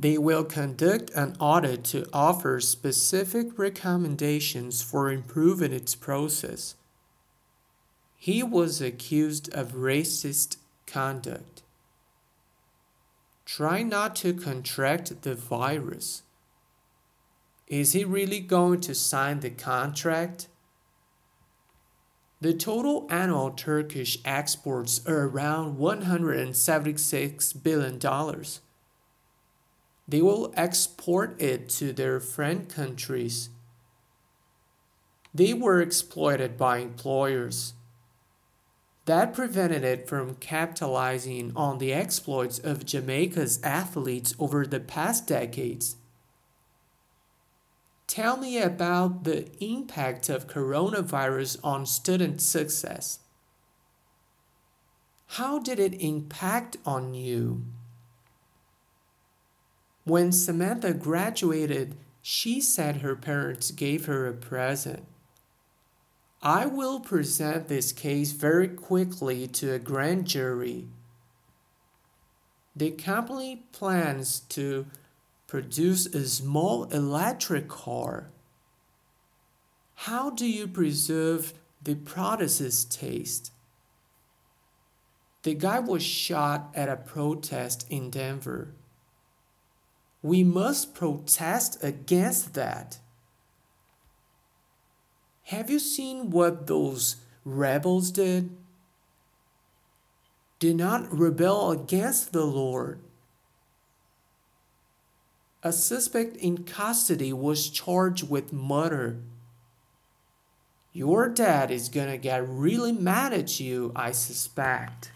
They will conduct an audit to offer specific recommendations for improving its process. He was accused of racist conduct. Try not to contract the virus. Is he really going to sign the contract? The total annual Turkish exports are around $176 billion. They will export it to their friend countries. They were exploited by employers. That prevented it from capitalizing on the exploits of Jamaica's athletes over the past decades. Tell me about the impact of coronavirus on student success. How did it impact on you? When Samantha graduated, she said her parents gave her a present. I will present this case very quickly to a grand jury. The company plans to produce a small electric car. How do you preserve the product's taste? The guy was shot at a protest in Denver. We must protest against that. Have you seen what those rebels did? Do not rebel against the Lord. A suspect in custody was charged with murder. Your dad is gonna get really mad at you, I suspect.